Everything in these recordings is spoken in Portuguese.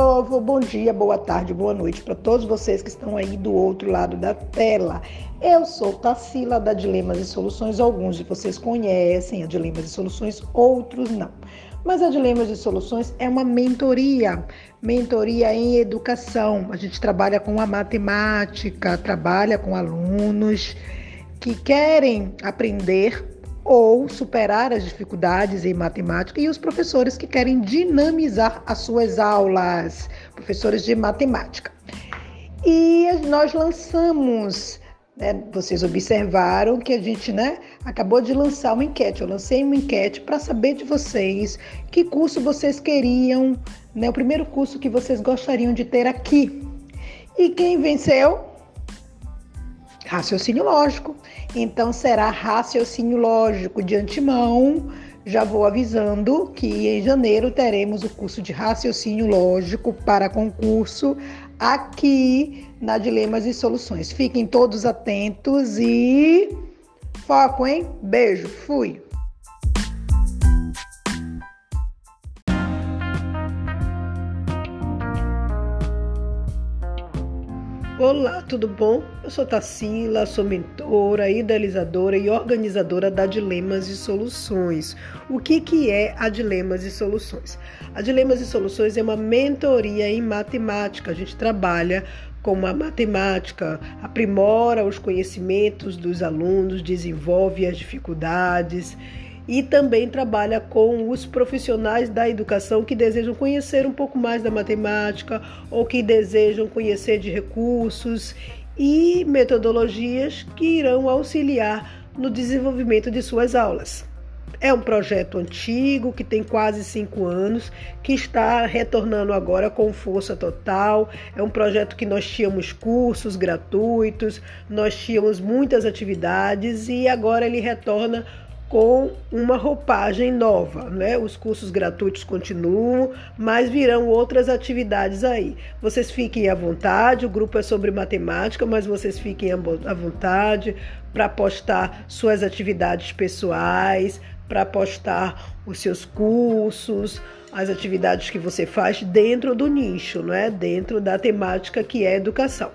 povo, bom dia, boa tarde, boa noite para todos vocês que estão aí do outro lado da tela. Eu sou Tassila da Dilemas e Soluções, alguns de vocês conhecem a Dilemas e Soluções, outros não. Mas a Dilemas e Soluções é uma mentoria, mentoria em educação. A gente trabalha com a matemática, trabalha com alunos que querem aprender ou superar as dificuldades em matemática e os professores que querem dinamizar as suas aulas, professores de matemática. E nós lançamos, né, vocês observaram que a gente né, acabou de lançar uma enquete. Eu lancei uma enquete para saber de vocês que curso vocês queriam, né, o primeiro curso que vocês gostariam de ter aqui. E quem venceu? Raciocínio lógico. Então será raciocínio lógico de antemão. Já vou avisando que em janeiro teremos o curso de raciocínio lógico para concurso aqui na Dilemas e Soluções. Fiquem todos atentos e foco, hein? Beijo, fui! Olá, tudo bom? Eu sou Tassila, sou mentora, idealizadora e organizadora da Dilemas e Soluções. O que, que é a Dilemas e Soluções? A Dilemas e Soluções é uma mentoria em matemática. A gente trabalha com a matemática, aprimora os conhecimentos dos alunos, desenvolve as dificuldades e também trabalha com os profissionais da educação que desejam conhecer um pouco mais da matemática ou que desejam conhecer de recursos e metodologias que irão auxiliar no desenvolvimento de suas aulas. É um projeto antigo que tem quase cinco anos, que está retornando agora com força total. É um projeto que nós tínhamos cursos gratuitos, nós tínhamos muitas atividades e agora ele retorna com uma roupagem nova, né? Os cursos gratuitos continuam, mas virão outras atividades aí. Vocês fiquem à vontade, o grupo é sobre matemática, mas vocês fiquem à vontade para postar suas atividades pessoais, para postar os seus cursos, as atividades que você faz dentro do nicho, não é? Dentro da temática que é educação.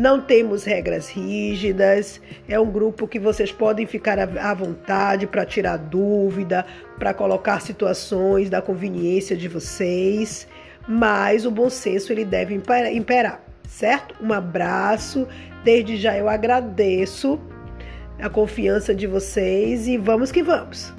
Não temos regras rígidas, é um grupo que vocês podem ficar à vontade para tirar dúvida, para colocar situações da conveniência de vocês, mas o bom senso ele deve imperar, certo? Um abraço, desde já eu agradeço a confiança de vocês e vamos que vamos.